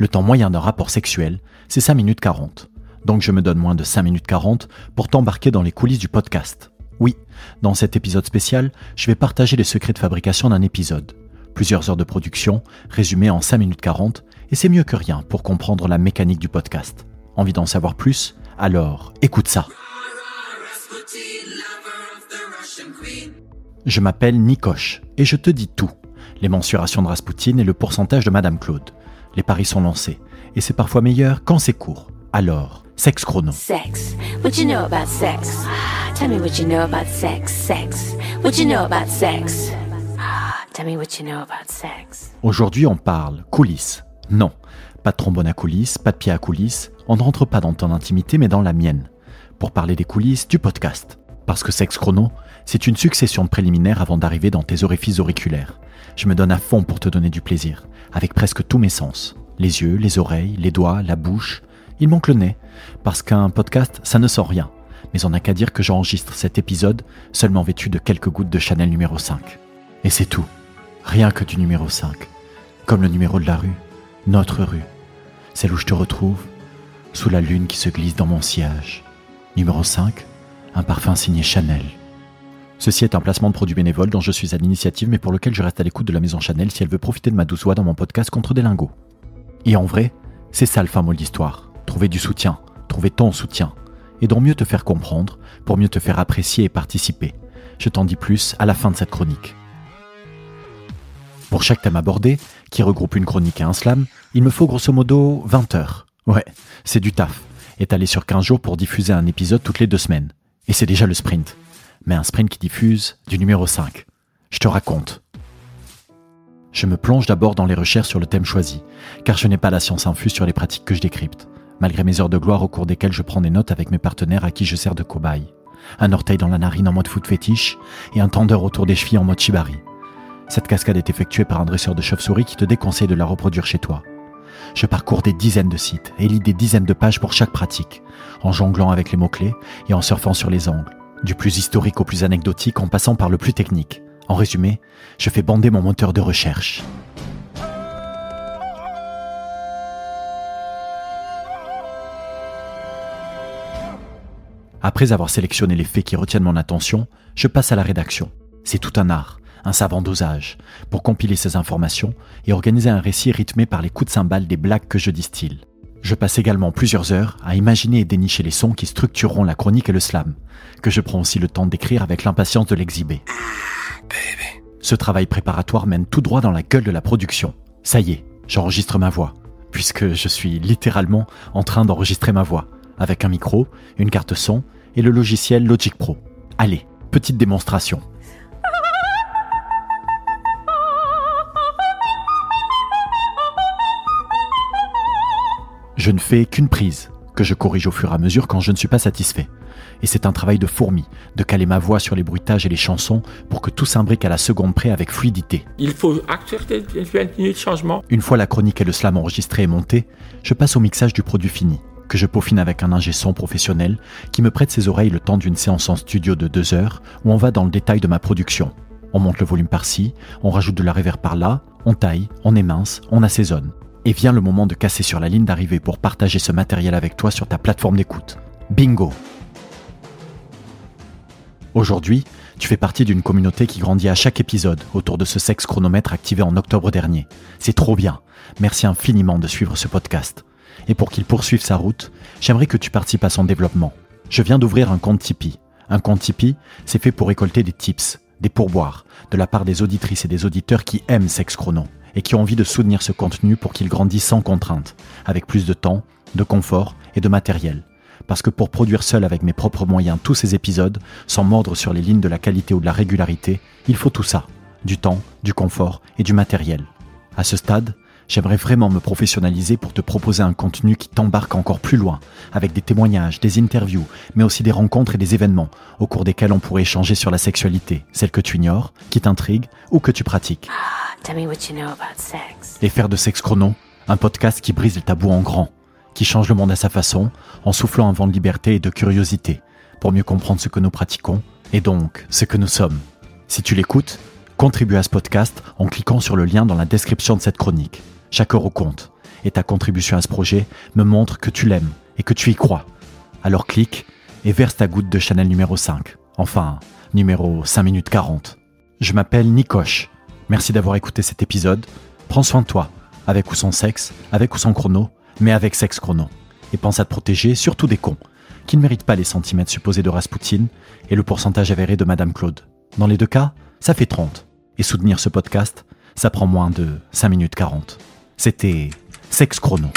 Le temps moyen d'un rapport sexuel, c'est 5 minutes 40. Donc je me donne moins de 5 minutes 40 pour t'embarquer dans les coulisses du podcast. Oui, dans cet épisode spécial, je vais partager les secrets de fabrication d'un épisode. Plusieurs heures de production, résumées en 5 minutes 40, et c'est mieux que rien pour comprendre la mécanique du podcast. Envie d'en savoir plus? Alors, écoute ça. Je m'appelle Nikoche et je te dis tout. Les mensurations de Rasputin et le pourcentage de Madame Claude. Les paris sont lancés et c'est parfois meilleur quand c'est court. Alors, sexe chrono. Sex. What you know about sex? Tell me what you know about sex. Sex. What you know about sex? Tell me what you know about sex. Aujourd'hui, on parle coulisses. Non, pas de trombone à coulisses, pas de pied à coulisses. On ne rentre pas dans ton intimité, mais dans la mienne. Pour parler des coulisses du podcast. Parce que sexe chrono, c'est une succession de préliminaires avant d'arriver dans tes orifices auriculaires. Je me donne à fond pour te donner du plaisir, avec presque tous mes sens. Les yeux, les oreilles, les doigts, la bouche. Il manque le nez, parce qu'un podcast, ça ne sort rien. Mais on n'a qu'à dire que j'enregistre cet épisode seulement vêtu de quelques gouttes de Chanel numéro 5. Et c'est tout. Rien que du numéro 5. Comme le numéro de la rue. Notre rue. Celle où je te retrouve, sous la lune qui se glisse dans mon sillage. Numéro 5, un parfum signé Chanel. Ceci est un placement de produit bénévole dont je suis à l'initiative mais pour lequel je reste à l'écoute de la maison Chanel si elle veut profiter de ma douce voix dans mon podcast contre des lingots. Et en vrai, c'est ça le fin mot de l'histoire. Trouver du soutien, trouver ton soutien. Et donc mieux te faire comprendre, pour mieux te faire apprécier et participer. Je t'en dis plus à la fin de cette chronique. Pour chaque thème abordé, qui regroupe une chronique et un slam, il me faut grosso modo 20 heures. Ouais, c'est du taf. Étalé sur 15 jours pour diffuser un épisode toutes les deux semaines. Et c'est déjà le sprint. Mais un sprint qui diffuse du numéro 5. Je te raconte. Je me plonge d'abord dans les recherches sur le thème choisi, car je n'ai pas la science infuse sur les pratiques que je décrypte, malgré mes heures de gloire au cours desquelles je prends des notes avec mes partenaires à qui je sers de cobaye. Un orteil dans la narine en mode foot fétiche et un tendeur autour des chevilles en mode shibari. Cette cascade est effectuée par un dresseur de chauve-souris qui te déconseille de la reproduire chez toi. Je parcours des dizaines de sites et lis des dizaines de pages pour chaque pratique, en jonglant avec les mots-clés et en surfant sur les angles, du plus historique au plus anecdotique en passant par le plus technique. En résumé, je fais bander mon moteur de recherche. Après avoir sélectionné les faits qui retiennent mon attention, je passe à la rédaction. C'est tout un art, un savant dosage, pour compiler ces informations et organiser un récit rythmé par les coups de cymbales des blagues que je distille. Je passe également plusieurs heures à imaginer et dénicher les sons qui structureront la chronique et le slam, que je prends aussi le temps d'écrire avec l'impatience de l'exhiber. Ce travail préparatoire mène tout droit dans la gueule de la production. Ça y est, j'enregistre ma voix, puisque je suis littéralement en train d'enregistrer ma voix, avec un micro, une carte son et le logiciel Logic Pro. Allez, petite démonstration. Je ne fais qu'une prise, que je corrige au fur et à mesure quand je ne suis pas satisfait. Et c'est un travail de fourmi, de caler ma voix sur les bruitages et les chansons pour que tout s'imbrique à la seconde près avec fluidité. Il faut accepter de changement. Une fois la chronique et le slam enregistrés et montés, je passe au mixage du produit fini, que je peaufine avec un ingé son professionnel qui me prête ses oreilles le temps d'une séance en studio de deux heures où on va dans le détail de ma production. On monte le volume par-ci, on rajoute de la réverb par-là, on taille, on émince, on assaisonne. Et vient le moment de casser sur la ligne d'arrivée pour partager ce matériel avec toi sur ta plateforme d'écoute. Bingo Aujourd'hui, tu fais partie d'une communauté qui grandit à chaque épisode autour de ce sexe chronomètre activé en octobre dernier. C'est trop bien. Merci infiniment de suivre ce podcast. Et pour qu'il poursuive sa route, j'aimerais que tu participes à son développement. Je viens d'ouvrir un compte Tipeee. Un compte Tipeee, c'est fait pour récolter des tips, des pourboires, de la part des auditrices et des auditeurs qui aiment Sex Chrono et qui ont envie de soutenir ce contenu pour qu'il grandisse sans contrainte, avec plus de temps, de confort et de matériel. Parce que pour produire seul avec mes propres moyens tous ces épisodes, sans mordre sur les lignes de la qualité ou de la régularité, il faut tout ça. Du temps, du confort et du matériel. À ce stade, j'aimerais vraiment me professionnaliser pour te proposer un contenu qui t'embarque encore plus loin, avec des témoignages, des interviews, mais aussi des rencontres et des événements, au cours desquels on pourrait échanger sur la sexualité, celle que tu ignores, qui t'intrigue ou que tu pratiques. Tell me what you know about sex. Et faire de Sex Chrono un podcast qui brise le tabou en grand, qui change le monde à sa façon, en soufflant un vent de liberté et de curiosité, pour mieux comprendre ce que nous pratiquons, et donc ce que nous sommes. Si tu l'écoutes, contribue à ce podcast en cliquant sur le lien dans la description de cette chronique. Chaque euro compte. Et ta contribution à ce projet me montre que tu l'aimes et que tu y crois. Alors clique et verse ta goutte de Chanel numéro 5. Enfin, numéro 5 minutes 40. Je m'appelle Nicoche. Merci d'avoir écouté cet épisode. Prends soin de toi, avec ou sans sexe, avec ou sans chrono, mais avec sexe chrono. Et pense à te protéger, surtout des cons, qui ne méritent pas les centimètres supposés de Rasputin et le pourcentage avéré de Madame Claude. Dans les deux cas, ça fait 30. Et soutenir ce podcast, ça prend moins de 5 minutes 40. C'était Sexe Chrono.